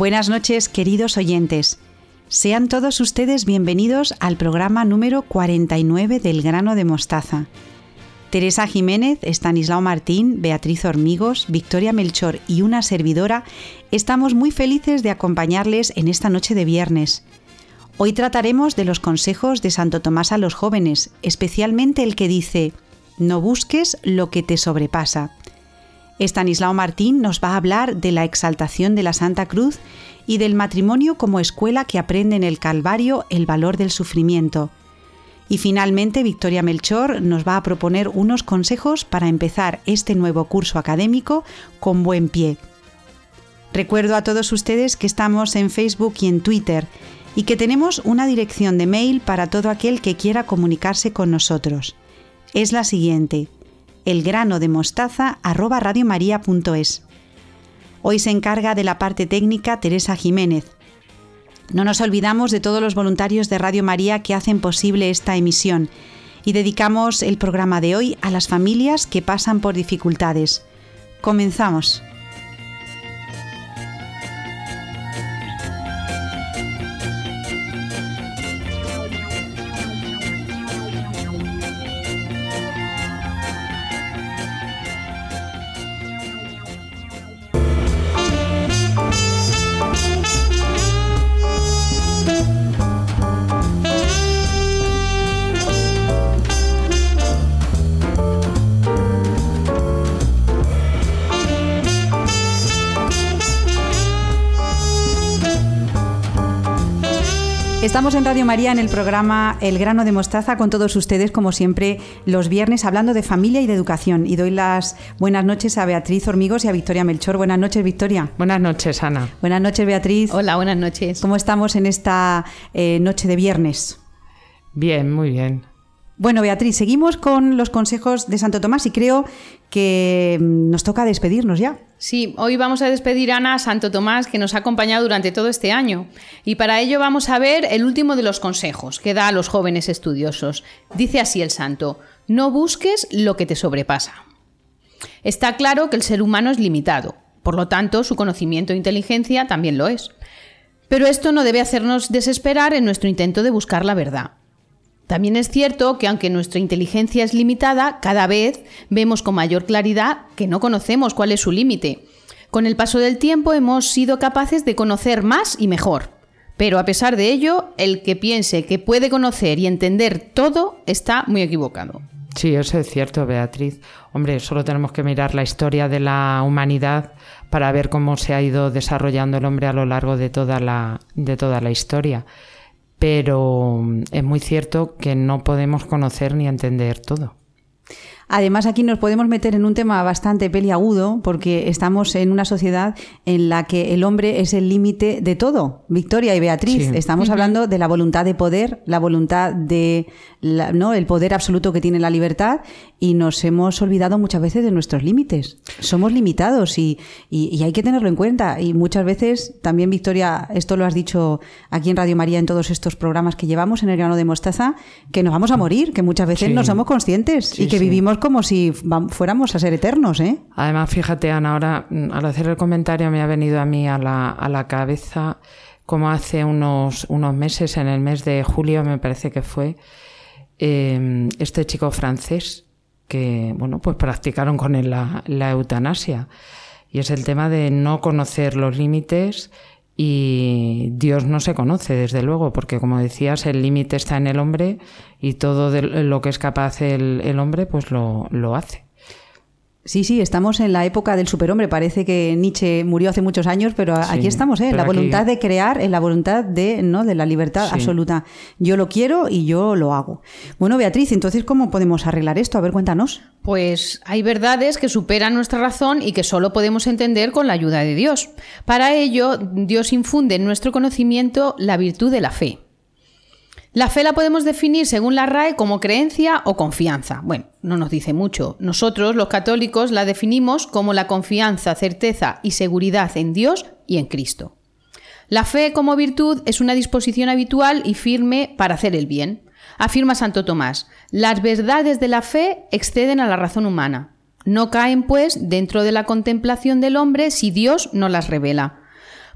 Buenas noches, queridos oyentes. Sean todos ustedes bienvenidos al programa número 49 del grano de mostaza. Teresa Jiménez, Estanislao Martín, Beatriz Hormigos, Victoria Melchor y una servidora estamos muy felices de acompañarles en esta noche de viernes. Hoy trataremos de los consejos de Santo Tomás a los jóvenes, especialmente el que dice, no busques lo que te sobrepasa. Estanislao Martín nos va a hablar de la exaltación de la Santa Cruz y del matrimonio como escuela que aprende en el Calvario el valor del sufrimiento. Y finalmente Victoria Melchor nos va a proponer unos consejos para empezar este nuevo curso académico con buen pie. Recuerdo a todos ustedes que estamos en Facebook y en Twitter y que tenemos una dirección de mail para todo aquel que quiera comunicarse con nosotros. Es la siguiente: elgranodemostaza@radiomaria.es. Hoy se encarga de la parte técnica Teresa Jiménez. No nos olvidamos de todos los voluntarios de Radio María que hacen posible esta emisión y dedicamos el programa de hoy a las familias que pasan por dificultades. Comenzamos. Estamos en Radio María en el programa El grano de mostaza con todos ustedes, como siempre, los viernes hablando de familia y de educación. Y doy las buenas noches a Beatriz Hormigos y a Victoria Melchor. Buenas noches, Victoria. Buenas noches, Ana. Buenas noches, Beatriz. Hola, buenas noches. ¿Cómo estamos en esta eh, noche de viernes? Bien, muy bien. Bueno, Beatriz, seguimos con los consejos de Santo Tomás y creo que mm, nos toca despedirnos ya. Sí, hoy vamos a despedir a Ana Santo Tomás, que nos ha acompañado durante todo este año. Y para ello vamos a ver el último de los consejos que da a los jóvenes estudiosos. Dice así el santo, no busques lo que te sobrepasa. Está claro que el ser humano es limitado, por lo tanto su conocimiento e inteligencia también lo es. Pero esto no debe hacernos desesperar en nuestro intento de buscar la verdad. También es cierto que aunque nuestra inteligencia es limitada, cada vez vemos con mayor claridad que no conocemos cuál es su límite. Con el paso del tiempo hemos sido capaces de conocer más y mejor. Pero a pesar de ello, el que piense que puede conocer y entender todo está muy equivocado. Sí, eso es cierto, Beatriz. Hombre, solo tenemos que mirar la historia de la humanidad para ver cómo se ha ido desarrollando el hombre a lo largo de toda la, de toda la historia pero es muy cierto que no podemos conocer ni entender todo. Además, aquí nos podemos meter en un tema bastante peliagudo porque estamos en una sociedad en la que el hombre es el límite de todo. Victoria y Beatriz, estamos hablando de la voluntad de poder, la voluntad de, ¿no? El poder absoluto que tiene la libertad y nos hemos olvidado muchas veces de nuestros límites. Somos limitados y, y, hay que tenerlo en cuenta. Y muchas veces, también Victoria, esto lo has dicho aquí en Radio María en todos estos programas que llevamos en el grano de mostaza, que nos vamos a morir, que muchas veces no somos conscientes y que vivimos como si fuéramos a ser eternos, ¿eh? Además, fíjate, Ana, ahora mm, al hacer el comentario me ha venido a mí a la, a la cabeza como hace unos, unos meses, en el mes de julio me parece que fue, em, este chico francés que, bueno, pues practicaron con él la, la eutanasia. Y es el tema de no conocer los límites y Dios no se conoce, desde luego, porque como decías, el límite está en el hombre y todo de lo que es capaz el, el hombre, pues lo, lo hace. Sí, sí, estamos en la época del superhombre. Parece que Nietzsche murió hace muchos años, pero aquí estamos, ¿eh? la voluntad de crear, en la voluntad de, ¿no? de la libertad absoluta. Yo lo quiero y yo lo hago. Bueno, Beatriz, entonces, ¿cómo podemos arreglar esto? A ver, cuéntanos. Pues hay verdades que superan nuestra razón y que solo podemos entender con la ayuda de Dios. Para ello, Dios infunde en nuestro conocimiento la virtud de la fe. La fe la podemos definir según la RAE como creencia o confianza. Bueno, no nos dice mucho. Nosotros, los católicos, la definimos como la confianza, certeza y seguridad en Dios y en Cristo. La fe como virtud es una disposición habitual y firme para hacer el bien. Afirma Santo Tomás, las verdades de la fe exceden a la razón humana. No caen, pues, dentro de la contemplación del hombre si Dios no las revela.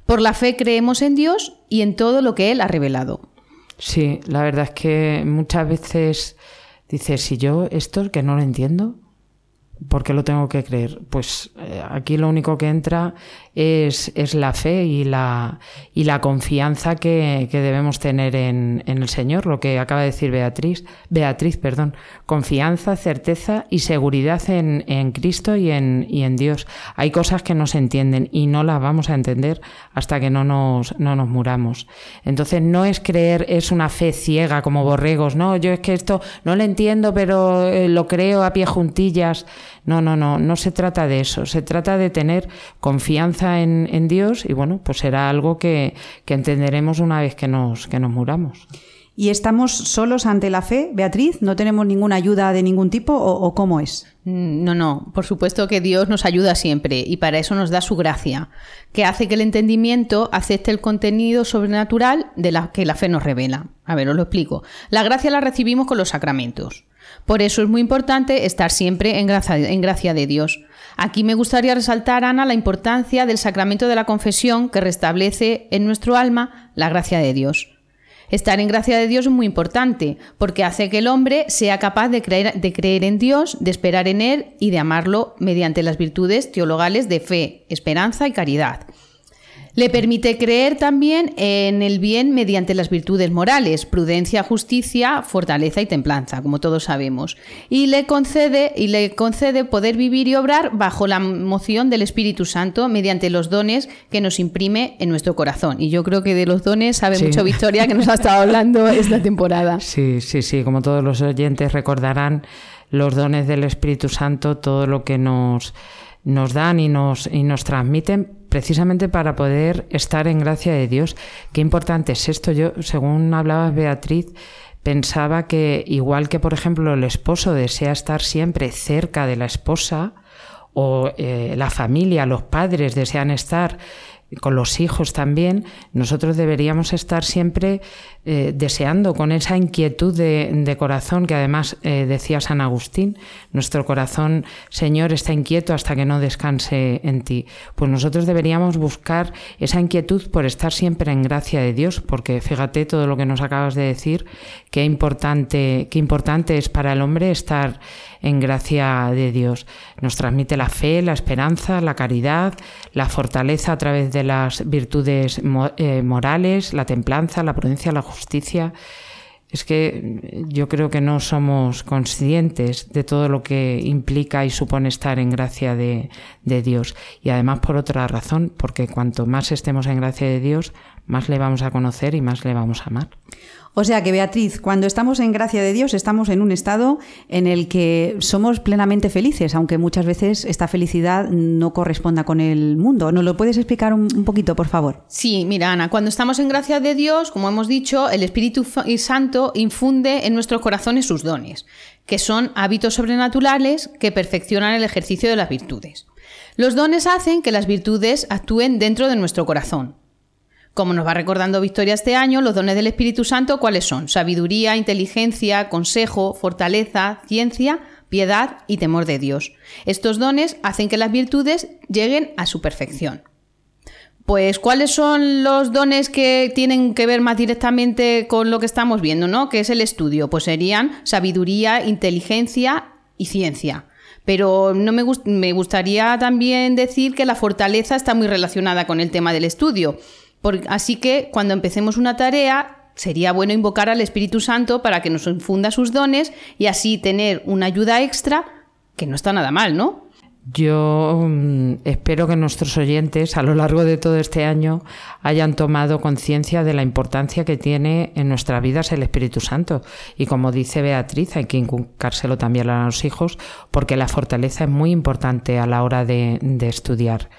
Por la fe creemos en Dios y en todo lo que Él ha revelado. Sí, la verdad es que muchas veces dices, si yo esto que no lo entiendo, ¿Por qué lo tengo que creer? Pues eh, aquí lo único que entra es, es, la fe y la, y la confianza que, que debemos tener en, en, el Señor, lo que acaba de decir Beatriz, Beatriz, perdón, confianza, certeza y seguridad en, en Cristo y en, y en Dios. Hay cosas que no se entienden y no las vamos a entender hasta que no nos, no nos muramos. Entonces no es creer, es una fe ciega como borregos, no, yo es que esto no lo entiendo, pero eh, lo creo a pie juntillas. No, no, no, no se trata de eso, se trata de tener confianza en, en Dios y bueno, pues será algo que, que, entenderemos una vez que nos, que nos muramos. ¿Y estamos solos ante la fe, Beatriz? ¿No tenemos ninguna ayuda de ningún tipo o, o, cómo es? No, no, por supuesto que Dios nos ayuda siempre y para eso nos da su gracia, que hace que el entendimiento acepte el contenido sobrenatural de la que la fe nos revela. A ver, os lo explico. La gracia la recibimos con los sacramentos. Por eso es muy importante estar siempre en gracia, de Dios. Aquí me gustaría resaltar, Ana, la importancia del sacramento de la confesión que restablece en nuestro alma la gracia de Dios. Estar en gracia de Dios es muy importante porque hace que el hombre sea capaz de creer, de creer en Dios, de esperar en Él y de amarlo mediante las virtudes teologales de fe, esperanza y caridad. Le permite creer también en el bien mediante las virtudes morales, prudencia, justicia, fortaleza y templanza, como todos sabemos. Y le concede y le concede poder vivir y obrar bajo la moción del Espíritu Santo mediante los dones que nos imprime en nuestro corazón. Y yo creo que de los dones sabe sí. mucho Victoria que nos ha estado hablando esta temporada. Sí, sí, sí, como todos los oyentes recordarán los dones del Espíritu Santo, todo lo que nos nos dan y nos, y nos transmiten precisamente para poder estar en gracia de Dios. Qué importante es esto. Yo, según hablaba Beatriz, pensaba que igual que, por ejemplo, el esposo desea estar siempre cerca de la esposa, o eh, la familia, los padres desean estar con los hijos también, nosotros deberíamos estar siempre eh, deseando con esa inquietud de, corazón que además eh, decía San Agustín, nuestro corazón, Señor, está inquieto hasta que no descanse en ti. Pues nosotros deberíamos buscar esa inquietud por estar siempre en gracia de Dios, porque fíjate todo lo que nos acabas de decir, qué importante, qué importante es para el hombre estar en gracia de Dios. Nos transmite la fe, la esperanza, la caridad, la fortaleza a través de las virtudes eh, morales, la templanza, la prudencia, la justicia. Es que yo creo que no somos conscientes de todo lo que implica y supone estar en gracia de, de, Dios. Y además por otra razón, porque cuanto más estemos en gracia de Dios, más le vamos a conocer y más le vamos a amar. O sea que, Beatriz, cuando estamos en gracia de Dios, estamos en un estado en el que somos plenamente felices, aunque muchas veces esta felicidad no corresponda con el mundo. ¿Nos lo puedes explicar un, un poquito, por favor? Sí, mira, Ana, cuando estamos en gracia de Dios, como hemos dicho, el Espíritu Santo infunde en nuestros corazones sus dones, que son hábitos sobrenaturales que perfeccionan el ejercicio de las virtudes. Los dones hacen que las virtudes actúen dentro de nuestro corazón, como nos va recordando Victoria este año, los dones del Espíritu Santo, ¿cuáles son? Sabiduría, inteligencia, consejo, fortaleza, ciencia, piedad y temor de Dios. Estos dones hacen que las virtudes lleguen a su perfección. Pues, ¿cuáles son los dones que tienen que ver más directamente con lo que estamos viendo, ¿no? Que es el estudio. Pues serían sabiduría, inteligencia y ciencia. Pero no me, gust me gustaría también decir que la fortaleza está muy relacionada con el tema del estudio así que cuando empecemos una tarea, sería bueno invocar al Espíritu Santo para que nos infunda sus dones y así tener una ayuda extra, que no está nada mal, ¿no? Yo um, espero que nuestros oyentes a lo largo de todo este año hayan tomado conciencia de la importancia que tiene en nuestras vidas el Espíritu Santo. Y como dice Beatriz, hay que inculcárselo también a los hijos, porque la fortaleza es muy importante a la hora de estudiar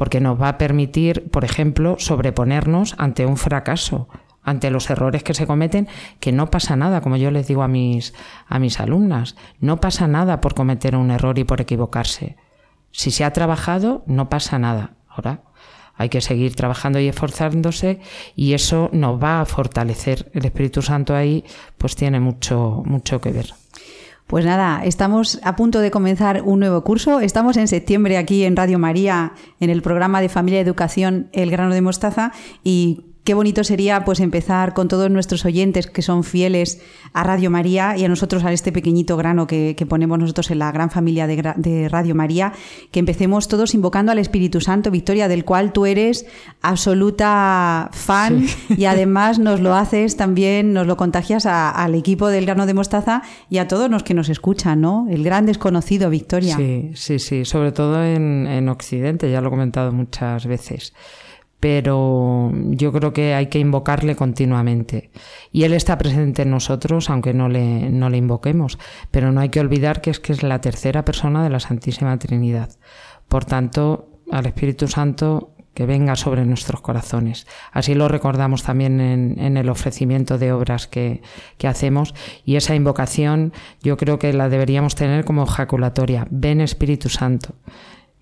porque nos va a permitir, por ejemplo, sobreponernos ante un fracaso, ante los errores que se cometen, que no pasa nada, como yo les digo a mis, a mis alumnas, no pasa nada por cometer un error y por equivocarse. Si se ha trabajado, no pasa nada. Ahora hay que seguir trabajando y esforzándose y eso nos va a fortalecer. El Espíritu Santo ahí pues tiene mucho, mucho que ver. Pues nada, estamos a punto de comenzar un nuevo curso. Estamos en septiembre aquí en Radio María, en el programa de Familia y Educación El grano de mostaza y Qué bonito sería pues empezar con todos nuestros oyentes que son fieles a Radio María y a nosotros, a este pequeñito grano que, ponemos nosotros en la gran familia de, Radio María, que empecemos todos invocando al Espíritu Santo, Victoria, del cual tú eres absoluta fan y además nos lo haces también, nos lo contagias al equipo del grano de mostaza y a todos los que nos escuchan, ¿no? El gran desconocido, Victoria. Sí, sí, sí, sobre todo en, en Occidente, ya lo he comentado muchas veces pero yo creo que hay que invocarle continuamente. Y Él está presente en nosotros, aunque no le, no le invoquemos, pero no hay que olvidar que es que es la tercera persona de la Santísima Trinidad. Por tanto, al Espíritu Santo que venga sobre nuestros corazones. Así lo recordamos también en, en el ofrecimiento de obras que, que, hacemos y esa invocación yo creo que la deberíamos tener como ejaculatoria. Ven Espíritu Santo,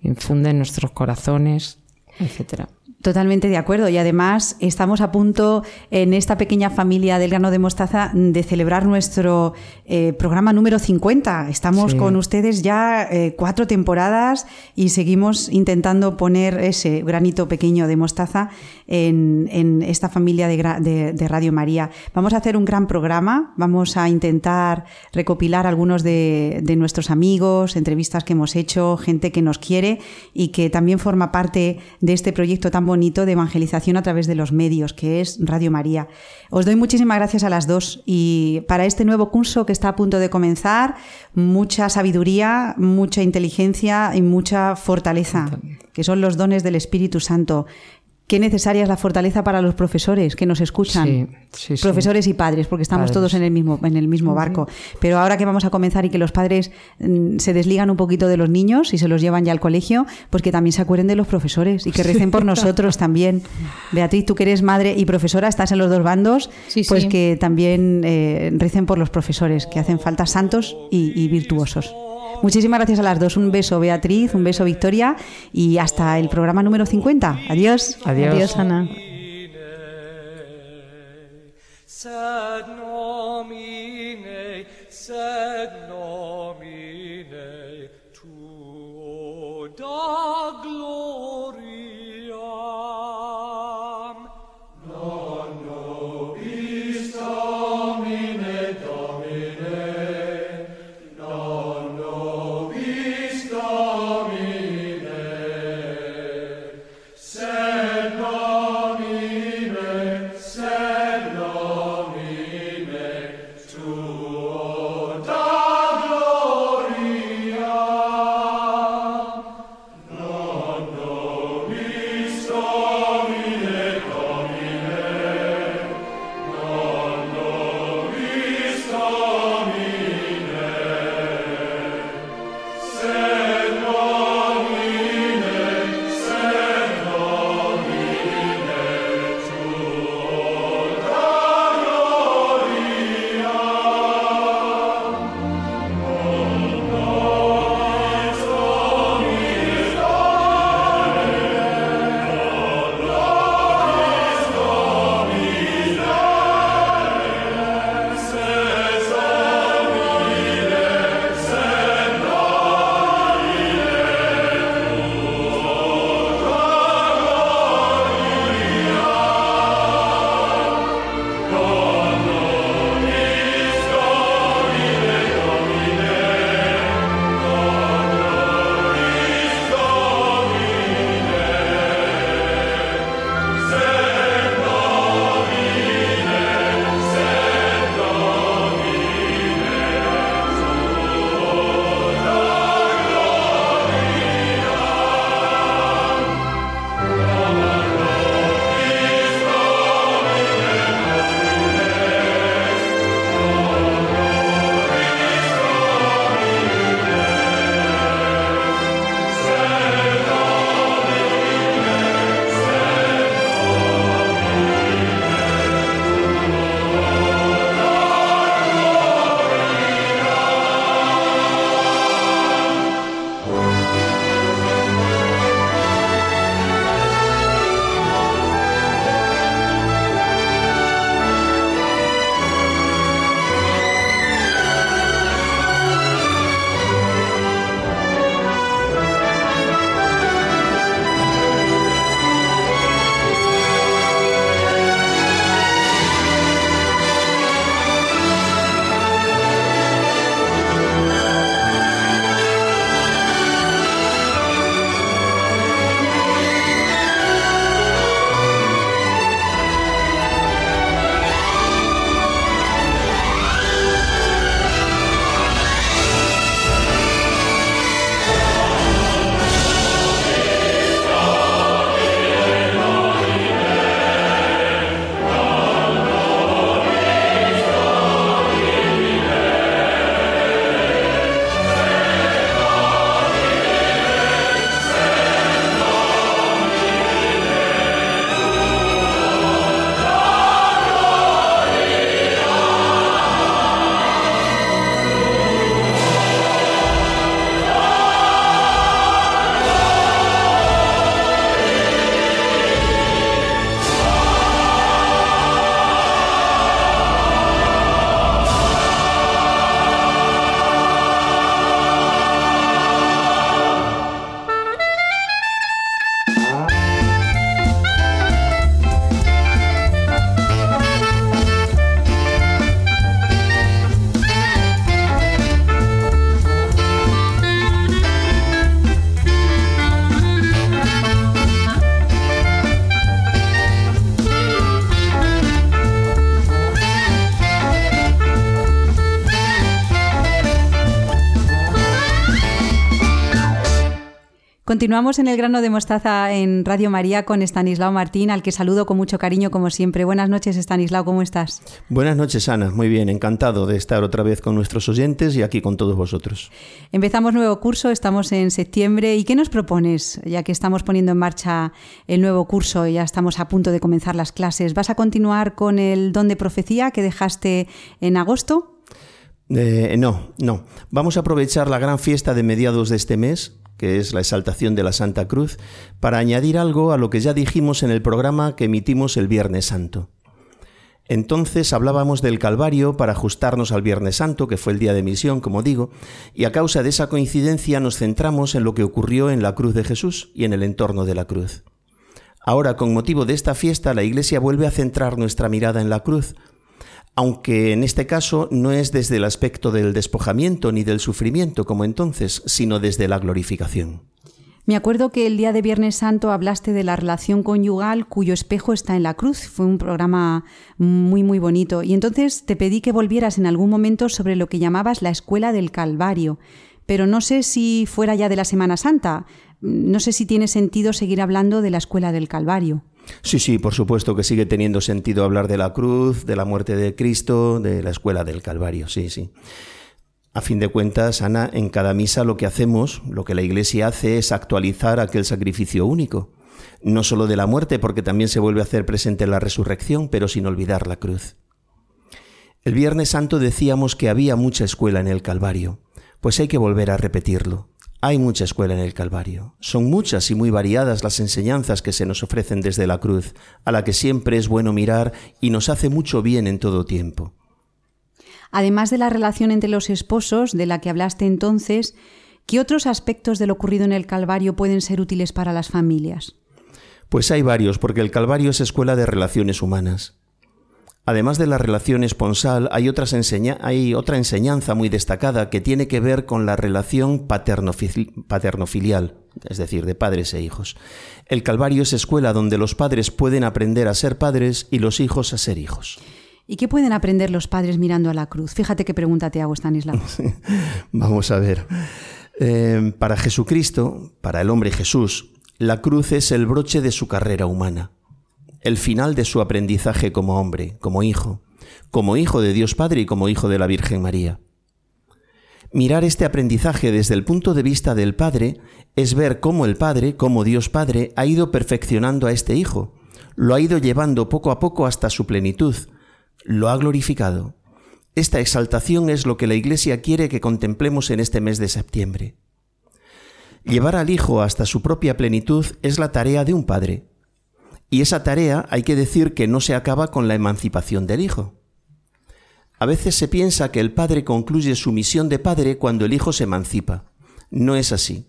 infunde en nuestros corazones, etcétera. Totalmente de acuerdo. Y además estamos a punto en esta pequeña familia del grano de mostaza de celebrar nuestro eh, programa número 50. Estamos con ustedes ya eh, cuatro temporadas y seguimos intentando poner ese granito pequeño de mostaza en, esta familia de, Radio María. Vamos a hacer un gran programa. Vamos a intentar recopilar algunos de, de nuestros amigos, entrevistas que hemos hecho, gente que nos quiere y que también forma parte de este proyecto tan bonito de evangelización a través de los medios, que es Radio María. Os doy muchísimas gracias a las dos y para este nuevo curso que está a punto de comenzar, mucha sabiduría, mucha inteligencia y mucha fortaleza, que son los dones del Espíritu Santo qué necesaria es la fortaleza para los profesores que nos escuchan, profesores y padres, porque estamos todos en el mismo, en el mismo barco. Pero ahora que vamos a comenzar y que los padres mm, se desligan un poquito de los niños y se los llevan ya al colegio, pues que también se acuerden de los profesores y que recen por nosotros también. Beatriz, tú que eres madre y profesora, estás en los dos bandos, pues que también eh, recen por los profesores, que hacen falta santos y virtuosos. Muchísimas gracias a las dos. Un beso, Beatriz, un beso, Victoria, y hasta el programa número 50. Adiós. Adiós, Adiós Ana. Nomine Continuamos en el grano de mostaza en Radio María con Estanislao Martín, al que saludo con mucho cariño como siempre. Buenas noches, Estanislao, ¿cómo estás? Buenas noches, Ana. Muy bien, encantado de estar otra vez con nuestros oyentes y aquí con todos vosotros. Empezamos nuevo curso, estamos en septiembre. ¿Y qué nos propones? Ya que estamos poniendo en marcha el nuevo curso y ya estamos a punto de comenzar las clases, ¿vas a continuar con el don de profecía que dejaste en agosto? Eh, no, no. Vamos a aprovechar la gran fiesta de mediados de este mes que es la exaltación de la Santa Cruz, para añadir algo a lo que ya dijimos en el programa que emitimos el Viernes Santo. Entonces hablábamos del Calvario para ajustarnos al Viernes Santo, que fue el día de misión, como digo, y a causa de esa coincidencia nos centramos en lo que ocurrió en la cruz de Jesús y en el entorno de la cruz. Ahora, con motivo de esta fiesta, la Iglesia vuelve a centrar nuestra mirada en la cruz, aunque en este caso no es desde el aspecto del despojamiento ni del sufrimiento como entonces, sino desde la glorificación. Me acuerdo que el día de Viernes Santo hablaste de la relación conyugal cuyo espejo está en la cruz. Fue un programa muy, muy bonito. Y entonces te pedí que volvieras en algún momento sobre lo que llamabas la escuela del Calvario. Pero no sé si fuera ya de la Semana Santa. No sé si tiene sentido seguir hablando de la escuela del Calvario. Sí, sí, por supuesto que sigue teniendo sentido hablar de la cruz, de la muerte de Cristo, de la escuela del Calvario, sí, sí. A fin de cuentas, Ana, en cada misa lo que hacemos, lo que la Iglesia hace es actualizar aquel sacrificio único, no solo de la muerte, porque también se vuelve a hacer presente la resurrección, pero sin olvidar la cruz. El Viernes Santo decíamos que había mucha escuela en el Calvario, pues hay que volver a repetirlo. Hay mucha escuela en el Calvario. Son muchas y muy variadas las enseñanzas que se nos ofrecen desde la cruz, a la que siempre es bueno mirar y nos hace mucho bien en todo tiempo. Además de la relación entre los esposos, de la que hablaste entonces, ¿qué otros aspectos de lo ocurrido en el Calvario pueden ser útiles para las familias? Pues hay varios, porque el Calvario es escuela de relaciones humanas. Además de la relación esponsal, hay, hay otra enseñanza muy destacada que tiene que ver con la relación paterno-filial, es decir, de padres e hijos. El Calvario es escuela donde los padres pueden aprender a ser padres y los hijos a ser hijos. ¿Y qué pueden aprender los padres mirando a la cruz? Fíjate qué pregunta te hago, Stanislav. Vamos a ver. Eh, para Jesucristo, para el hombre Jesús, la cruz es el broche de su carrera humana el final de su aprendizaje como hombre, como hijo, como hijo de Dios Padre y como hijo de la Virgen María. Mirar este aprendizaje desde el punto de vista del Padre es ver cómo el Padre, como Dios Padre, ha ido perfeccionando a este Hijo, lo ha ido llevando poco a poco hasta su plenitud, lo ha glorificado. Esta exaltación es lo que la Iglesia quiere que contemplemos en este mes de septiembre. Llevar al Hijo hasta su propia plenitud es la tarea de un Padre, y esa tarea hay que decir que no se acaba con la emancipación del hijo. A veces se piensa que el padre concluye su misión de padre cuando el hijo se emancipa. No es así.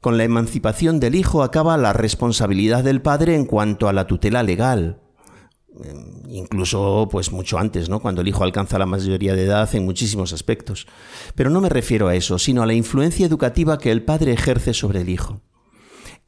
Con la emancipación del hijo acaba la responsabilidad del padre en cuanto a la tutela legal. Mm, incluso pues mucho antes, ¿no? Cuando el hijo alcanza la mayoría de edad en muchísimos aspectos. Pero no me refiero a eso, sino a la influencia educativa que el padre ejerce sobre el hijo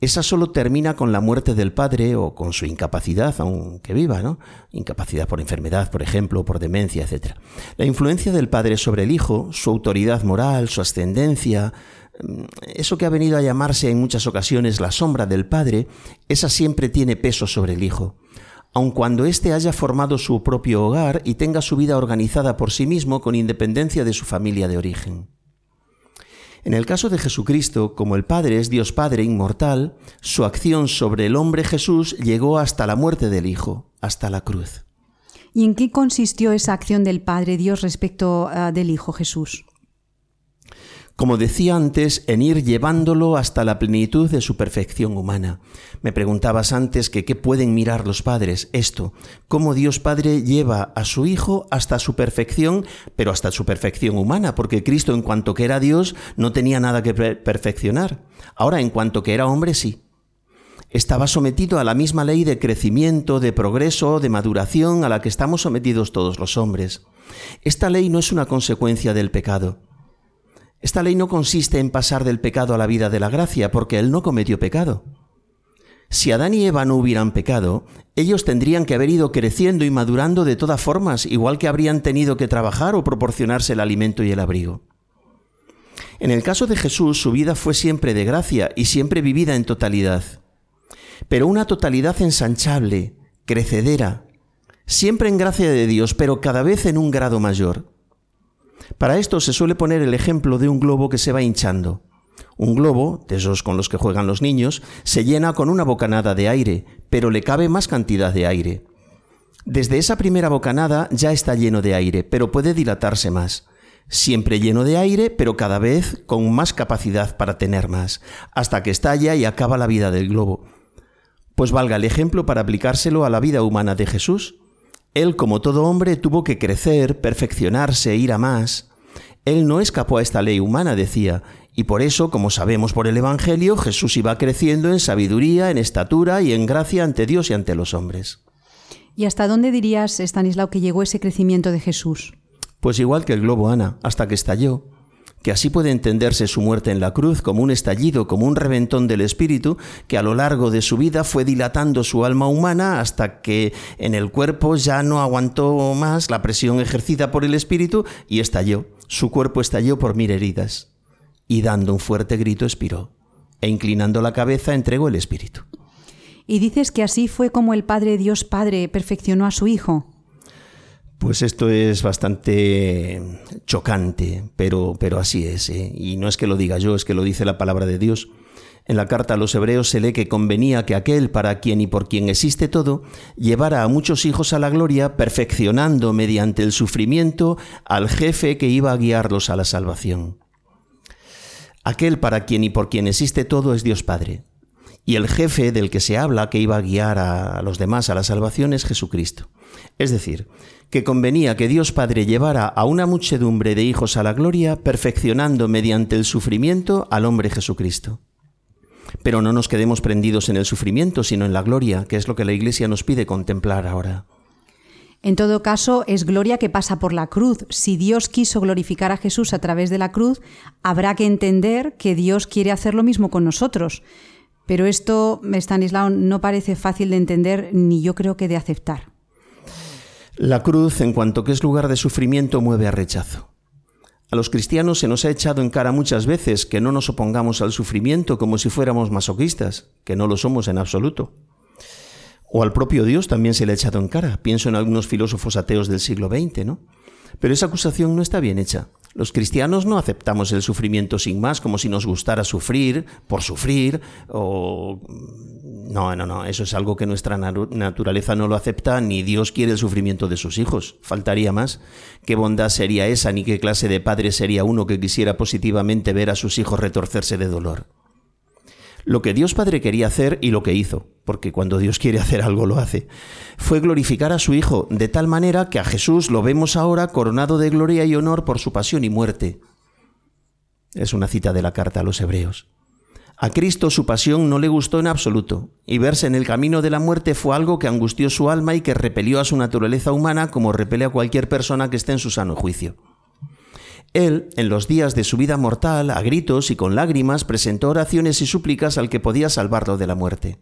esa solo termina con la muerte del padre o con su incapacidad, aunque viva, ¿no? Incapacidad por enfermedad, por ejemplo, por demencia, etc. La influencia del padre sobre el hijo, su autoridad moral, su ascendencia, mm, eso que ha venido a llamarse en muchas ocasiones la sombra del padre, esa siempre tiene peso sobre el hijo aun cuando éste haya formado su propio hogar y tenga su vida organizada por sí mismo con independencia de su familia de origen. En el caso de Jesucristo, como el Padre es Dios Padre inmortal, su acción sobre el hombre Jesús llegó hasta la muerte del Hijo, hasta la cruz. ¿Y en qué consistió esa acción del Padre Dios respecto ah, del Hijo Jesús? Como decía antes, en ir llevándolo hasta la plenitud de su perfección humana. Me preguntabas antes que qué pueden mirar los padres, esto, cómo Dios Padre lleva a su Hijo hasta su perfección, pero hasta su perfección humana, porque Cristo en cuanto que era Dios no tenía nada que perfeccionar. Ahora en cuanto que era hombre sí. Estaba sometido a la misma ley de crecimiento, de progreso, de maduración a la que estamos sometidos todos los hombres. Esta ley no es una consecuencia del pecado esta ley no consiste en pasar del pecado a la vida de la gracia, porque Él no cometió pecado. Si Adán y Eva no hubieran pecado, ellos tendrían que haber ido creciendo y madurando de todas formas, igual que habrían tenido que trabajar o proporcionarse el alimento y el abrigo. En el caso de Jesús, su vida fue siempre de gracia y siempre vivida en totalidad. Pero una totalidad ensanchable, crecedera, siempre en gracia de Dios, pero cada vez en un grado mayor. Para esto se suele poner el ejemplo de un globo que se va hinchando. Un globo, de esos con los que juegan los niños, se llena con una bocanada de aire, pero le cabe más cantidad de aire. Desde esa primera bocanada ya está lleno de aire, pero puede dilatarse más. Siempre lleno de aire, pero cada vez con más capacidad para tener más, hasta que estalla y acaba la vida del globo. Pues valga el ejemplo para aplicárselo a la vida humana de Jesús. Él, como todo hombre, tuvo que crecer, perfeccionarse, ir a más. Él no escapó a esta ley humana, decía, y por eso, como sabemos por el Evangelio, Jesús iba creciendo en sabiduría, en estatura y en gracia ante Dios y ante los hombres. ¿Y hasta dónde dirías, Stanislao, que llegó ese crecimiento de Jesús? Pues igual que el globo Ana, hasta que estalló, que así puede entenderse su muerte en la cruz como un estallido, como un reventón del espíritu, que a lo largo de su vida fue dilatando su alma humana hasta que en el cuerpo ya no aguantó más la presión ejercida por el espíritu y estalló. Su cuerpo estalló por mil heridas y dando un fuerte grito expiró, e inclinando la cabeza entregó el espíritu. Y dices que así fue como el Padre Dios Padre perfeccionó a su Hijo. Pues esto es bastante chocante, pero, pero así es. ¿eh? Y no es que lo diga yo, es que lo dice la palabra de Dios. En la carta a los hebreos se lee que convenía que aquel para quien y por quien existe todo llevara a muchos hijos a la gloria, perfeccionando mediante el sufrimiento al jefe que iba a guiarlos a la salvación. Aquel para quien y por quien existe todo es Dios Padre. Y el jefe del que se habla que iba a guiar a los demás a la salvación es Jesucristo. Es decir, que convenía que Dios Padre llevara a una muchedumbre de hijos a la gloria, perfeccionando mediante el sufrimiento al hombre Jesucristo. Pero no nos quedemos prendidos en el sufrimiento, sino en la gloria, que es lo que la Iglesia nos pide contemplar ahora. En todo caso, es gloria que pasa por la cruz. Si Dios quiso glorificar a Jesús a través de la cruz, habrá que entender que Dios quiere hacer lo mismo con nosotros. Pero esto, Stanislao, no parece fácil de entender ni yo creo que de aceptar. La cruz, en cuanto que es lugar de sufrimiento, mueve a rechazo. A los cristianos se nos ha echado en cara muchas veces que no nos opongamos al sufrimiento como si fuéramos masoquistas, que no lo somos en absoluto. O al propio Dios también se le ha echado en cara. Pienso en algunos filósofos ateos del siglo XX, ¿no? Pero esa acusación no está bien hecha. Los cristianos no aceptamos el sufrimiento sin más, como si nos gustara sufrir por sufrir o no, no, no, eso es algo que nuestra naturaleza no lo acepta, ni Dios quiere el sufrimiento de sus hijos. Faltaría más. ¿Qué bondad sería esa, ni qué clase de padre sería uno que quisiera positivamente ver a sus hijos retorcerse de dolor? Lo que Dios Padre quería hacer y lo que hizo, porque cuando Dios quiere hacer algo lo hace, fue glorificar a su Hijo, de tal manera que a Jesús lo vemos ahora coronado de gloria y honor por su pasión y muerte. Es una cita de la carta a los Hebreos. A Cristo su pasión no le gustó en absoluto, y verse en el camino de la muerte fue algo que angustió su alma y que repelió a su naturaleza humana como repele a cualquier persona que esté en su sano juicio. Él, en los días de su vida mortal, a gritos y con lágrimas, presentó oraciones y súplicas al que podía salvarlo de la muerte.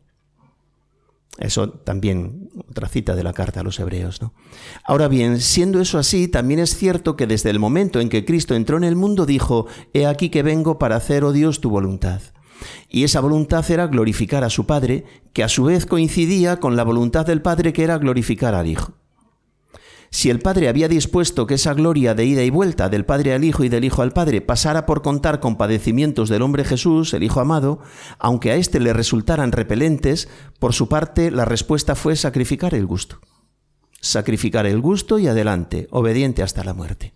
Eso también, otra cita de la carta a los hebreos, ¿no? Ahora bien, siendo eso así, también es cierto que desde el momento en que Cristo entró en el mundo dijo, He aquí que vengo para hacer, oh Dios, tu voluntad. Y esa voluntad era glorificar a su Padre, que a su vez coincidía con la voluntad del Padre que era glorificar al Hijo. Si el Padre había dispuesto que esa gloria de ida y vuelta del Padre al Hijo y del Hijo al Padre pasara por contar con padecimientos del hombre Jesús, el Hijo amado, aunque a éste le resultaran repelentes, por su parte la respuesta fue sacrificar el gusto. Sacrificar el gusto y adelante, obediente hasta la muerte.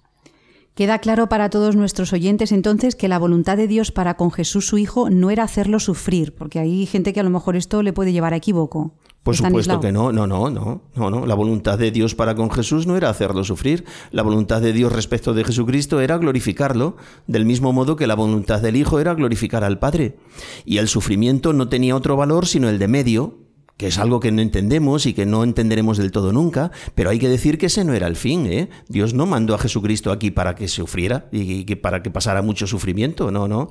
Queda claro para todos nuestros oyentes entonces que la voluntad de Dios para con Jesús su Hijo no era hacerlo sufrir, porque hay gente que a lo mejor esto le puede llevar a equívoco. Por supuesto que no, no, no, no, no, no. La voluntad de Dios para con Jesús no era hacerlo sufrir. La voluntad de Dios respecto de Jesucristo era glorificarlo, del mismo modo que la voluntad del Hijo era glorificar al Padre. Y el sufrimiento no tenía otro valor sino el de medio, que es algo que no entendemos y que no entenderemos del todo nunca, pero hay que decir que ese no era el fin. ¿eh? Dios no mandó a Jesucristo aquí para que sufriera y que para que pasara mucho sufrimiento, no, no.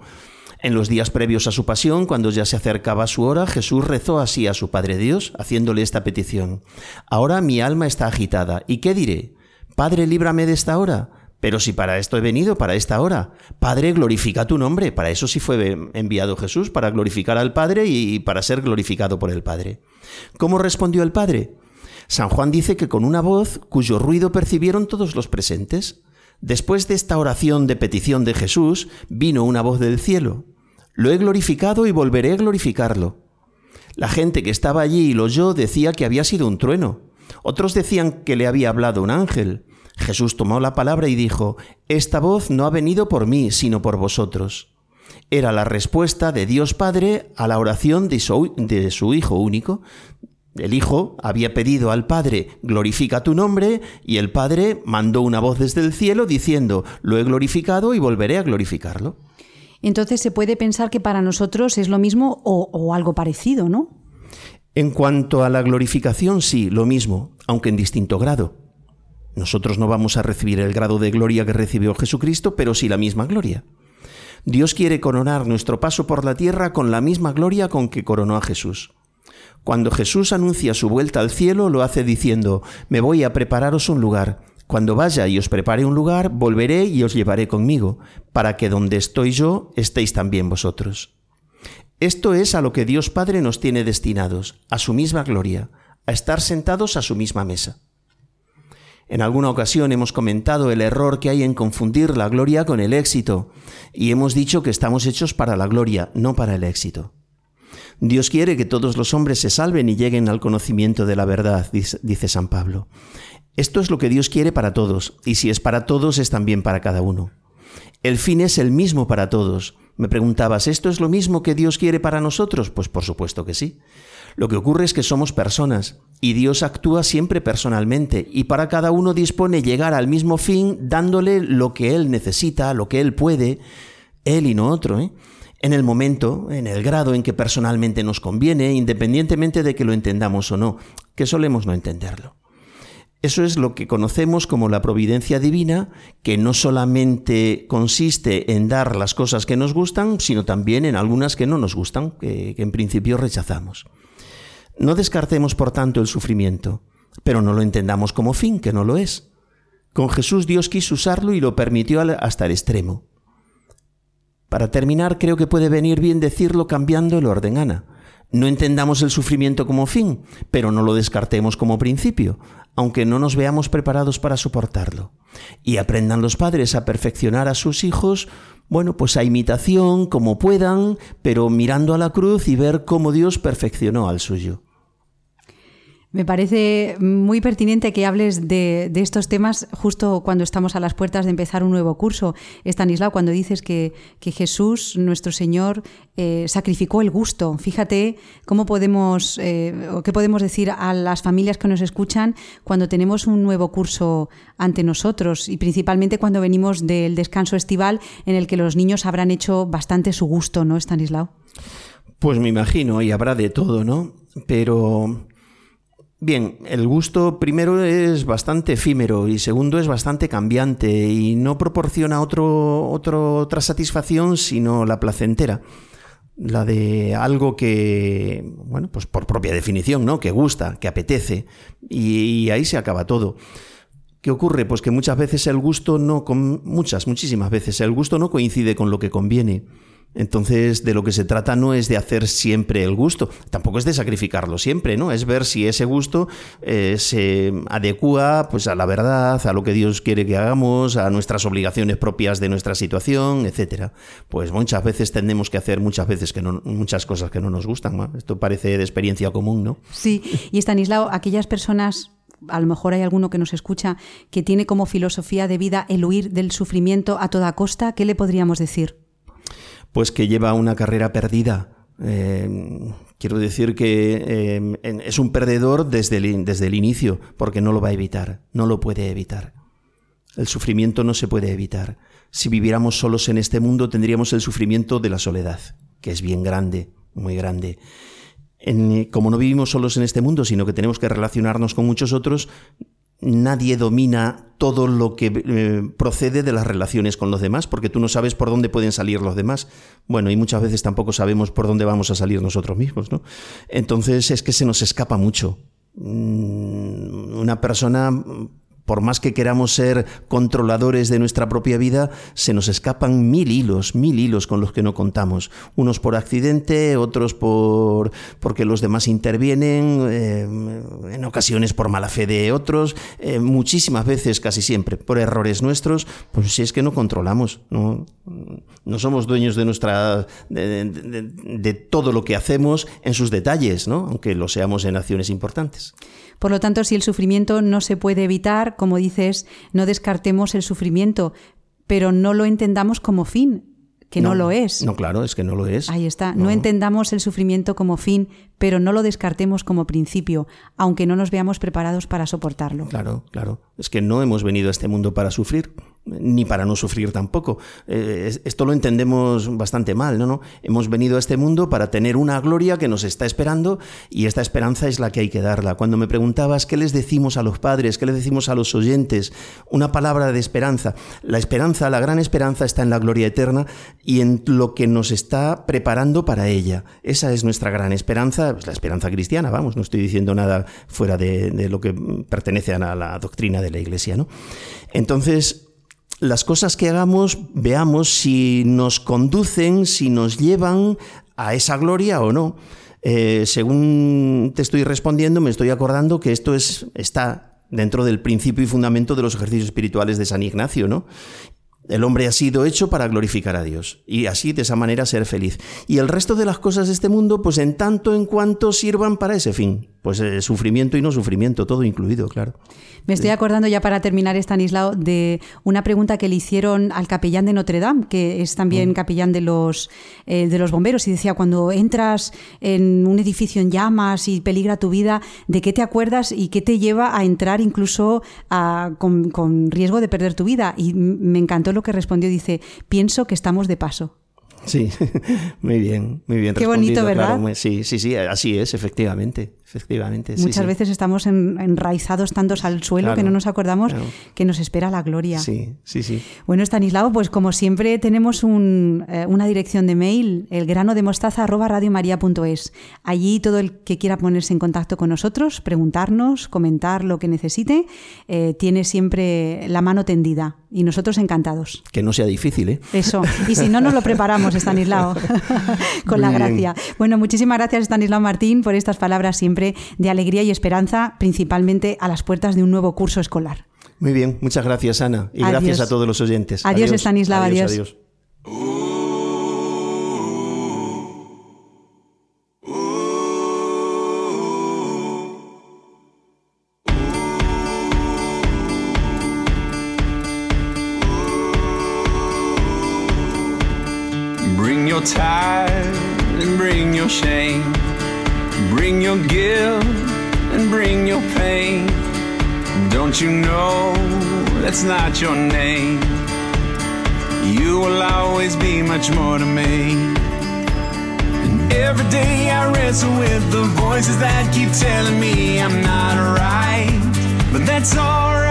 En los días previos a su pasión, cuando ya se acercaba su hora, Jesús rezó así a su Padre Dios, haciéndole esta petición. Ahora mi alma está agitada, ¿y qué diré? Padre, líbrame de esta hora, Pero si para esto he venido, para esta hora, Padre, glorifica tu nombre. Para eso sí fue enviado Jesús, para glorificar al Padre y para ser glorificado por el Padre. ¿Cómo respondió el Padre? San Juan dice que con una voz cuyo ruido percibieron todos los presentes. Después de esta oración de petición de Jesús, vino una voz del cielo. Lo he glorificado y volveré a glorificarlo. La gente que estaba allí y lo oyó decía que había sido un trueno. Otros decían que le había hablado un ángel. Jesús tomó la palabra y dijo, Esta voz no ha venido por mí, sino por vosotros. Era la respuesta de Dios Padre a la oración de su, Hijo único. El Hijo había pedido al Padre, glorifica tu nombre, y el Padre mandó una voz desde el cielo diciendo, lo he glorificado y volveré a glorificarlo. Entonces se puede pensar que para nosotros es lo mismo o, algo parecido, ¿no? En cuanto a la glorificación, sí, lo mismo, aunque en distinto grado. Nosotros no vamos a recibir el grado de gloria que recibió Jesucristo, pero sí la misma gloria. Dios quiere coronar nuestro paso por la tierra con la misma gloria con que coronó a Jesús. Cuando Jesús anuncia su vuelta al cielo, lo hace diciendo, me voy a prepararos un lugar. Cuando vaya y os prepare un lugar, volveré y os llevaré conmigo, para que donde estoy yo estéis también vosotros. Esto es a lo que Dios Padre nos tiene destinados, a su misma gloria, a estar sentados a su misma mesa. En alguna ocasión hemos comentado el error que hay en confundir la gloria con el éxito, y hemos dicho que estamos hechos para la gloria, no para el éxito. Dios quiere que todos los hombres se salven y lleguen al conocimiento de la verdad, dice San Pablo. Esto es lo que Dios quiere para todos, y si es para todos es también para cada uno. El fin es el mismo para todos. Me preguntabas, ¿esto es lo mismo que Dios quiere para nosotros? Pues por supuesto que sí. Lo que ocurre es que somos personas y Dios actúa siempre personalmente y para cada uno dispone llegar al mismo fin dándole lo que Él necesita, lo que Él puede, Él y no otro, ¿eh? en el momento, en el grado en que personalmente nos conviene, independientemente de que lo entendamos o no, que solemos no entenderlo. Eso es lo que conocemos como la providencia divina, que no solamente consiste en dar las cosas que nos gustan, sino también en algunas que no nos gustan, que, en principio rechazamos. No descartemos, por tanto, el sufrimiento, pero no lo entendamos como fin, que no lo es. Con Jesús Dios quiso usarlo y lo permitió hasta el extremo. Para terminar, creo que puede venir bien decirlo cambiando el orden, Ana. No entendamos el sufrimiento como fin, pero no lo descartemos como principio, aunque no nos veamos preparados para soportarlo. Y aprendan los padres a perfeccionar a sus hijos, bueno, pues a imitación, como puedan, pero mirando a la cruz y ver cómo Dios perfeccionó al suyo. Me parece muy pertinente que hables de, estos temas justo cuando estamos a las puertas de empezar un nuevo curso. Estanislao, cuando dices que, Jesús, nuestro Señor, eh, sacrificó el gusto. Fíjate cómo podemos, eh, o qué podemos decir a las familias que nos escuchan cuando tenemos un nuevo curso ante nosotros y principalmente cuando venimos del descanso estival en el que los niños habrán hecho bastante su gusto, ¿no, Estanislao? Pues me imagino, y habrá de todo, ¿no? Pero Bien, el gusto primero es bastante efímero y segundo es bastante cambiante y no proporciona otro, otra satisfacción sino la placentera. La de algo que, bueno, pues por propia definición, ¿no? Que gusta, que apetece y, ahí se acaba todo. ¿Qué ocurre? Pues que muchas veces el gusto no, con, muchas, muchísimas veces, el gusto no coincide con lo que conviene. Entonces, de lo que se trata no es de hacer siempre el gusto, tampoco es de sacrificarlo siempre, ¿no? Es ver si ese gusto eh, se adecua pues, a la verdad, a lo que Dios quiere que hagamos, a nuestras obligaciones propias de nuestra situación, etcétera. Pues muchas veces tendemos que hacer muchas veces que no, muchas cosas que no nos gustan. Esto parece de experiencia común, ¿no? Sí, y Estanislao, aquellas personas a lo mejor hay alguno que nos escucha que tiene como filosofía de vida el huir del sufrimiento a toda costa, ¿qué le podríamos decir? Pues que lleva una carrera perdida. Eh, quiero decir que eh, es un perdedor desde el, desde el inicio, porque no lo va a evitar, no lo puede evitar. El sufrimiento no se puede evitar. Si viviéramos solos en este mundo, tendríamos el sufrimiento de la soledad, que es bien grande, muy grande. como no vivimos solos en este mundo, sino que tenemos que relacionarnos con muchos otros, nadie domina todo lo que eh, procede de las relaciones con los demás, porque tú no sabes por dónde pueden salir los demás. Bueno, y muchas veces tampoco sabemos por dónde vamos a salir nosotros mismos, ¿no? Entonces es que se nos escapa mucho. Mm, una persona por más que queramos ser controladores de nuestra propia vida, se nos escapan mil hilos, mil hilos con los que no contamos. Unos por accidente, otros por porque los demás intervienen, eh, en ocasiones por mala fe de otros, eh, muchísimas veces, casi siempre, por errores nuestros, pues si es que no controlamos, no, somos dueños de nuestra de, todo lo que hacemos en sus detalles, ¿no? aunque lo seamos en acciones importantes. Por lo tanto, si el sufrimiento no se puede evitar, como dices, no descartemos el sufrimiento, pero no lo entendamos como fin, que no, lo es. No, claro, es que no lo es. Ahí está. No. entendamos el sufrimiento como fin, pero no lo descartemos como principio, aunque no nos veamos preparados para soportarlo. Claro, claro. Es que no hemos venido a este mundo para sufrir ni para no sufrir tampoco. Eh, esto lo entendemos bastante mal, ¿no? ¿no? Hemos venido a este mundo para tener una gloria que nos está esperando y esta esperanza es la que hay que darla. Cuando me preguntabas qué les decimos a los padres, qué les decimos a los oyentes, una palabra de esperanza. La esperanza, la gran esperanza está en la gloria eterna y en lo que nos está preparando para ella. Esa es nuestra gran esperanza, pues la esperanza cristiana, vamos, no estoy diciendo nada fuera de, de lo que pertenece a la doctrina de la Iglesia, ¿no? Entonces, las cosas que hagamos veamos si nos conducen, si nos llevan a esa gloria o no. Eh, según te estoy respondiendo, me estoy acordando que esto es, está dentro del principio y fundamento de los ejercicios espirituales de San Ignacio, ¿no? El hombre ha sido hecho para glorificar a Dios y así de esa manera ser feliz. Y el resto de las cosas de este mundo, pues en tanto en cuanto sirvan para ese fin. Pues eh, sufrimiento y no sufrimiento, todo incluido, claro. Me estoy acordando ya para terminar, Stanislao, de una pregunta que le hicieron al capellán de Notre Dame, que es también mm. capellán de los, eh, de los bomberos, y decía, cuando entras en un edificio en llamas y peligra tu vida, ¿de qué te acuerdas y qué te lleva a entrar incluso con, con riesgo de perder tu vida? Y me encantó lo que respondió, dice, pienso que estamos de paso. Sí, muy bien, muy bien. Qué bonito, ¿verdad? sí, sí, sí, así es, efectivamente. Efectivamente. Muchas veces estamos enraizados tantos al suelo que no nos acordamos que nos espera la gloria. Sí, sí, sí. Bueno, Stanislao, pues como siempre tenemos eh, una dirección de mail, el grano de mostaza Allí todo el que quiera ponerse en contacto con nosotros, preguntarnos, comentar lo que necesite, eh, tiene siempre la mano tendida y nosotros encantados. Que no sea difícil, ¿eh? Eso. Y si no, nos lo preparamos, Stanislao, con la gracia. Bueno, muchísimas gracias, Stanislao Martín, por estas palabras siempre de alegría y esperanza, principalmente a las puertas de un nuevo curso escolar. Muy bien, muchas gracias Ana y gracias a todos los oyentes. Adiós, adiós Stanislav, adiós. adiós. Bring your and bring your shame. Your guilt and bring your pain. Don't you know that's not your name? You will always be much more to me. And every day I wrestle with the voices that keep telling me I'm not right. But that's alright,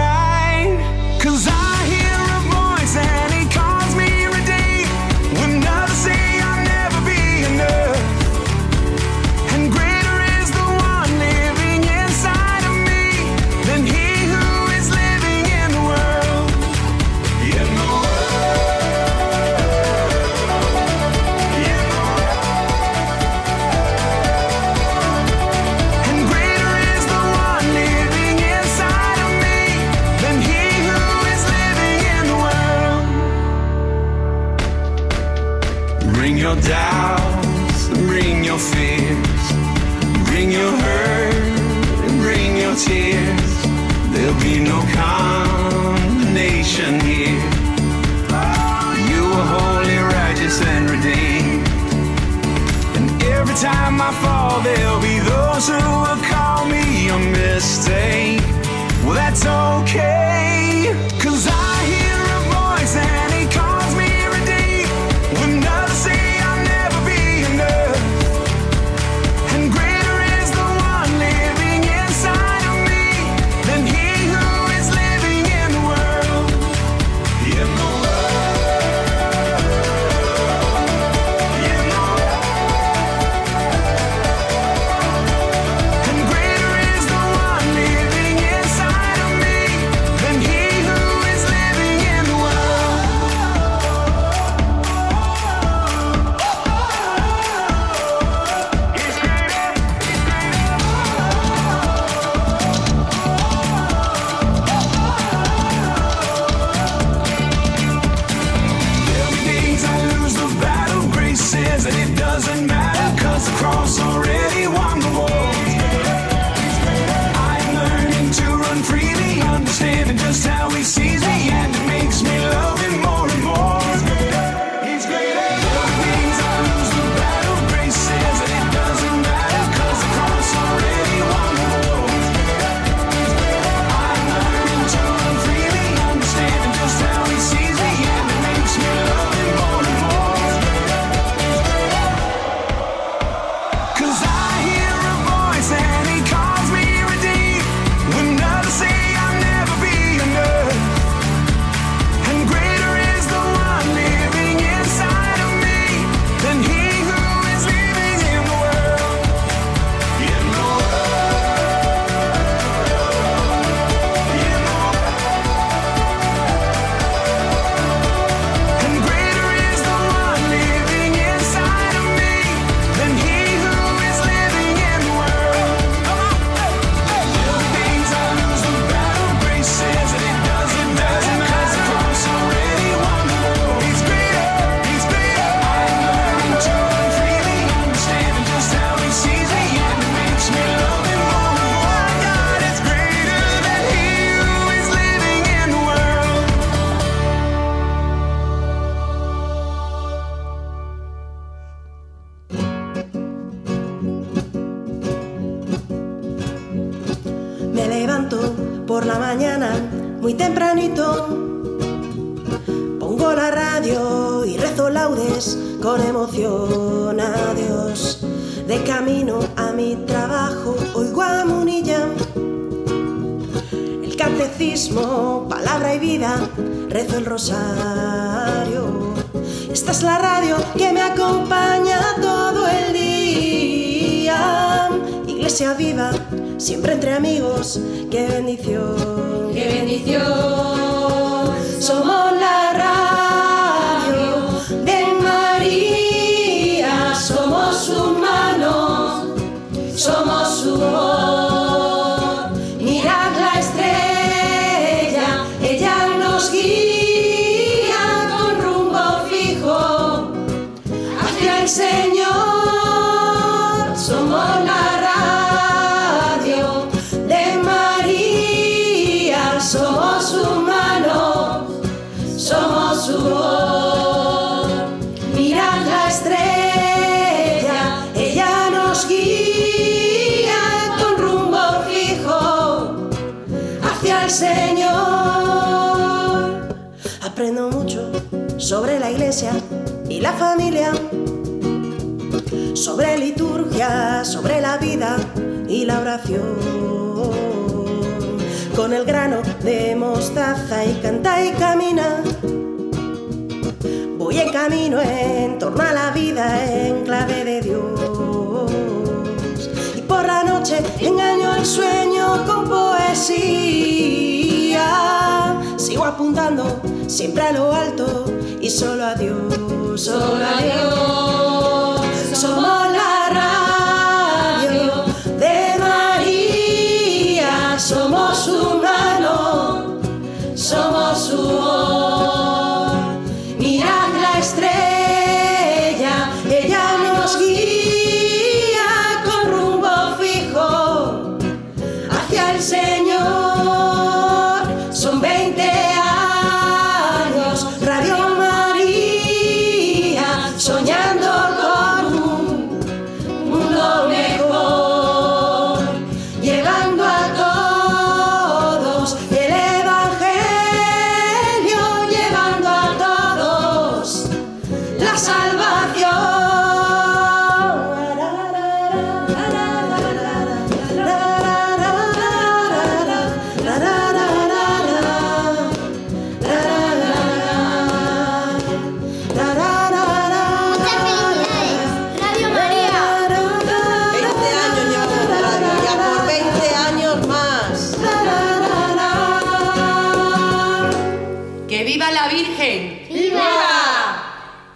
con emoción a Dios. De camino a mi trabajo oigo a Munilla el catecismo, palabra y vida, rezo el rosario. Esta es la radio que me acompaña todo el día. Iglesia viva, siempre entre amigos, qué bendición, qué bendición. Somos la radio la familia, sobre liturgia, sobre la vida y la oración. Con el grano de mostaza y canta y camina. Voy en camino en torno a la vida en clave de Dios. Y por la noche engaño el sueño con poesía. Sigo apuntando siempre a lo alto y solo a Dios, solo a Dios. Somos la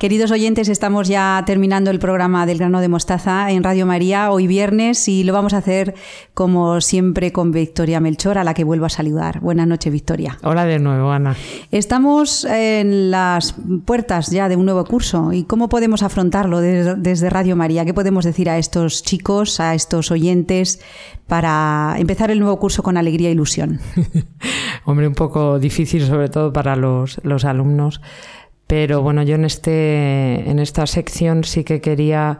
Queridos oyentes, estamos ya terminando el programa del grano de mostaza en Radio María hoy viernes y lo vamos a hacer como siempre con Victoria Melchor, a la que vuelvo a saludar. Buenas noches, Victoria. Hola de nuevo, Ana. Estamos en las puertas ya de un nuevo curso y cómo podemos afrontarlo desde, desde Radio María. ¿Qué podemos decir a estos chicos, a estos oyentes para empezar el nuevo curso con alegría e ilusión? Hombre, un poco difícil, sobre todo para los, los alumnos. Pero bueno, yo en, este, en esta sección sí que quería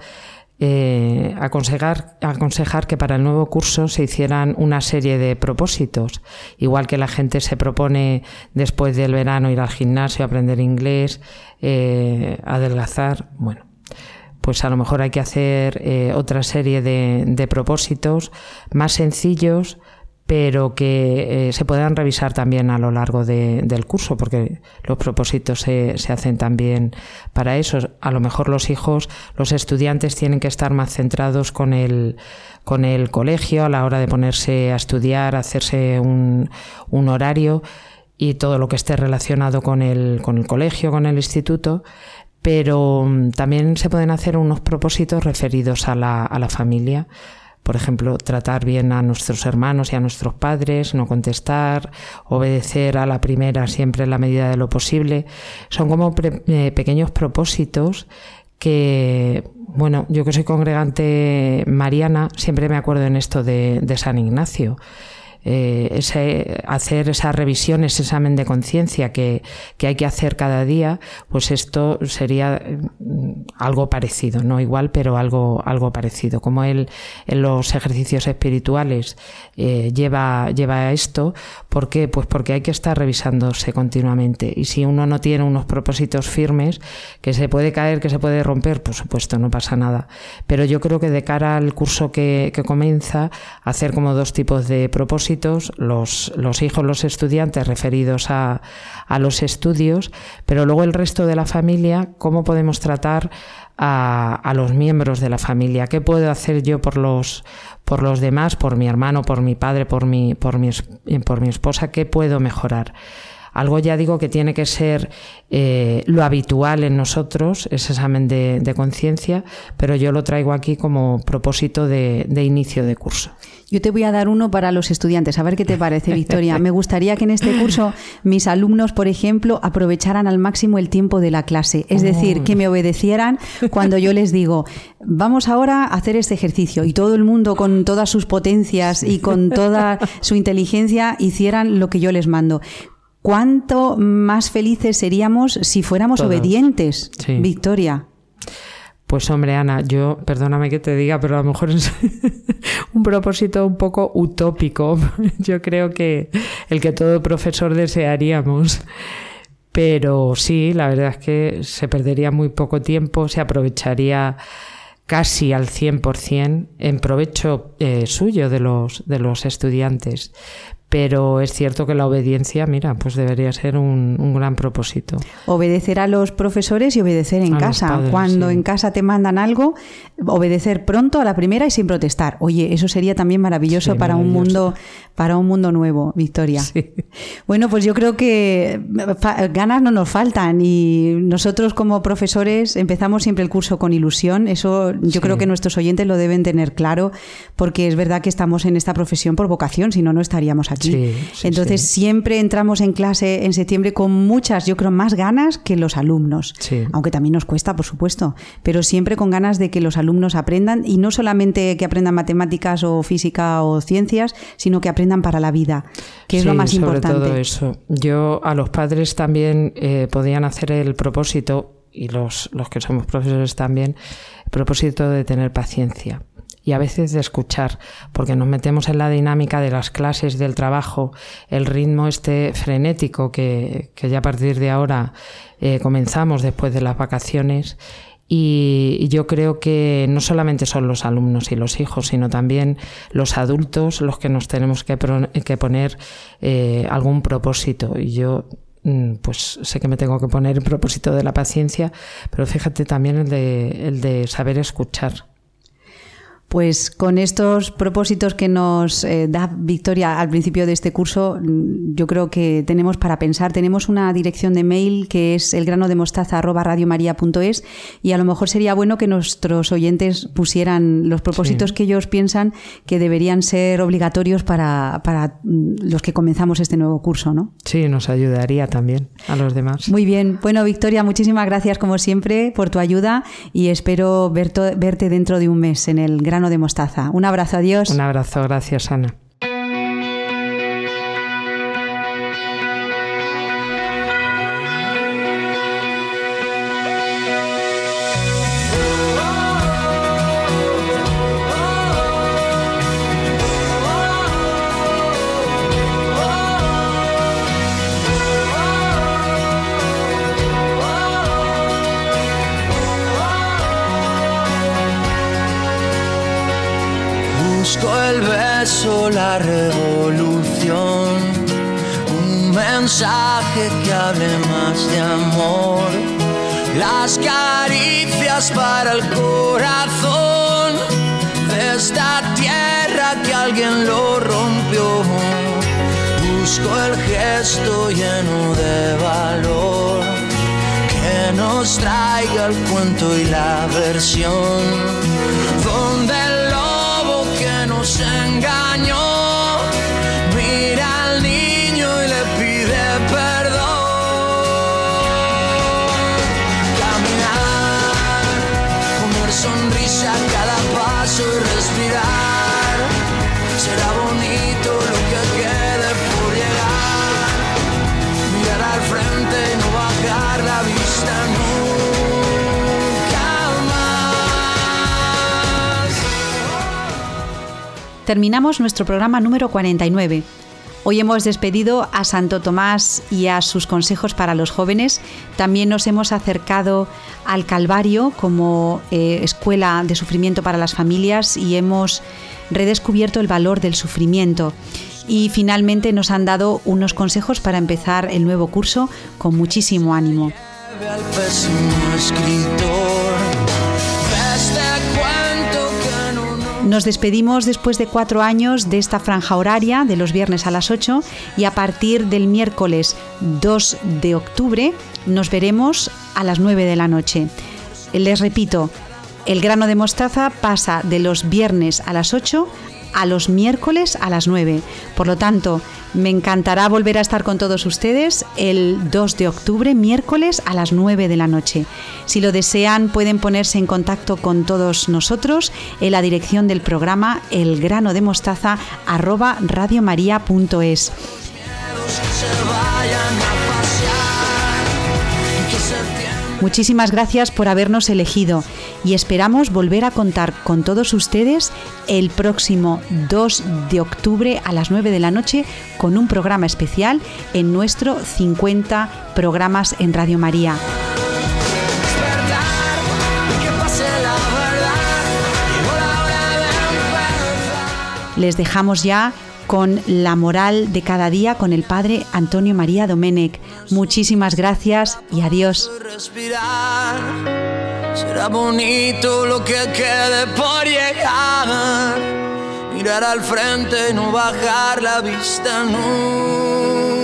eh, aconsejar, aconsejar que para el nuevo curso se hicieran una serie de propósitos. Igual que la gente se propone después del verano ir al gimnasio, aprender inglés, eh, adelgazar. Bueno, pues a lo mejor hay que hacer eh, otra serie de, de propósitos más sencillos pero que eh, se puedan revisar también a lo largo de- del curso, porque los propósitos se, se hacen también para eso. A lo mejor los hijos, los estudiantes tienen que estar más centrados con el, con el colegio a la hora de ponerse a estudiar, hacerse un, un horario y todo lo que esté relacionado con el, con el colegio, con el instituto, pero mm, también se pueden hacer unos propósitos referidos a la, a la familia. Por ejemplo, tratar bien a nuestros hermanos y a nuestros padres, no contestar, obedecer a la primera siempre en la medida de lo posible. Son como eh, pequeños propósitos que, bueno, yo que soy congregante mariana, siempre me acuerdo en esto de, de San Ignacio. Eh, hacer esa revisión, ese examen de conciencia que, hay que hacer cada día, pues esto sería mm, algo parecido, no igual, pero algo, algo parecido. Como él en los ejercicios espirituales eh, lleva, lleva esto, ¿por qué? Pues porque hay que estar revisándose continuamente. Y si uno no tiene unos propósitos firmes, que se puede caer, que se puede romper, por supuesto, no pasa nada. Pero yo creo que de cara al curso que, que comienza, hacer como dos tipos de propósitos los, los hijos, los estudiantes referidos a, a los estudios, pero luego el resto de la familia, cómo podemos tratar a, a, los miembros de la familia. ¿Qué puedo hacer yo por los, por los demás, por mi hermano, por mi padre, por mi, por mi, por mi esposa? ¿Qué puedo mejorar? Algo ya digo que tiene que ser eh, lo habitual en nosotros, ese examen de, de conciencia, pero yo lo traigo aquí como propósito de, de inicio de curso. Yo te voy a dar uno para los estudiantes, a ver qué te parece, Victoria. Me gustaría que en este curso mis alumnos, por ejemplo, aprovecharan al máximo el tiempo de la clase. Es decir, que me obedecieran cuando yo les digo, vamos ahora a hacer este ejercicio y todo el mundo con todas sus potencias y con toda su inteligencia hicieran lo que yo les mando cuánto más felices seríamos si fuéramos Todos. obedientes, sí. Victoria. Pues hombre, Ana, yo, perdóname que te diga, pero a lo mejor es un propósito un poco utópico. Yo creo que el que todo profesor desearíamos. Pero sí, la verdad es que se perdería muy poco tiempo, se aprovecharía casi al 100% en provecho eh, suyo de los, de los estudiantes pero es cierto que la obediencia, mira, pues debería ser un, un gran propósito. Obedecer a los profesores y obedecer en a casa. Padres, Cuando sí. en casa te mandan algo, obedecer pronto a la primera y sin protestar. Oye, eso sería también maravilloso, sí, para maravilloso. un mundo para un mundo nuevo, Victoria. Sí. Bueno, pues yo creo que ganas no nos faltan y nosotros como profesores empezamos siempre el curso con ilusión. Eso yo creo que nuestros oyentes lo deben tener claro porque es verdad que estamos en esta profesión por vocación, si no no estaríamos aquí. Sí, sí, Entonces sí. siempre entramos en clase en septiembre con muchas, yo creo, más ganas que los alumnos. Aunque también nos cuesta, por supuesto, pero siempre con ganas de que los alumnos aprendan y no solamente que aprendan matemáticas o física o ciencias, sino que aprendan para la vida, que es lo más sobre importante. Todo eso. Yo a los padres también eh, podían hacer el propósito y los, los que somos profesores también, el propósito de tener paciencia y a veces de escuchar, porque nos metemos en la dinámica de las clases, del trabajo, el ritmo este frenético que, que ya a partir de ahora eh, comenzamos después de las vacaciones. Y yo creo que no solamente son los alumnos y los hijos, sino también los adultos los que nos tenemos que, que poner eh, algún propósito. Y yo mm, pues sé que me tengo que poner el propósito de la paciencia, pero fíjate también el de, el de saber escuchar pues con estos propósitos que nos eh, da Victoria al principio de este curso, mm, yo creo que tenemos para pensar. Tenemos una dirección de mail que es elgranodemostaza.radiomaria.es y a lo mejor sería bueno que nuestros oyentes pusieran los propósitos sí. que ellos piensan que deberían ser obligatorios para, para, mm, los que comenzamos este nuevo curso, ¿no? Sí, nos ayudaría también a los demás. Muy bien. Bueno, Victoria, muchísimas gracias como siempre por tu ayuda y espero verte, dentro de un mes en el grano de mostaza. Un abrazo, adiós. Un abrazo, gracias Ana. Terminamos nuestro programa número 49. Hoy hemos despedido a Santo Tomás y a sus consejos para los jóvenes. También nos hemos acercado al Calvario como eh, escuela de sufrimiento para las familias y hemos redescubierto el valor del sufrimiento. Y finalmente nos han dado unos consejos para empezar el nuevo curso con muchísimo ánimo. Nos despedimos después de cuatro años de esta franja horaria de los viernes a las 8 y a partir del miércoles 2 de octubre nos veremos a las 9 de la noche. Les repito, el grano de mostaza pasa de los viernes a las 8 a los miércoles a las 9. Por lo tanto, me encantará volver a estar con todos ustedes el 2 de octubre, miércoles a las 9 de la noche. Si lo desean, pueden ponerse en contacto con todos nosotros en la dirección del programa elgranodemostaza arroba radiomaria.es. se vayan a Muchísimas gracias por habernos elegido y esperamos volver a contar con todos ustedes el próximo 2 de octubre a las 9 de la noche con un programa especial en nuestro 50 programas en Radio María. Les dejamos ya con la moral de cada día con el Padre Antonio María Domenech. Muchísimas gracias y adiós. respirar será bonito lo que quede por llegar mirar al frente no bajar la vista nunca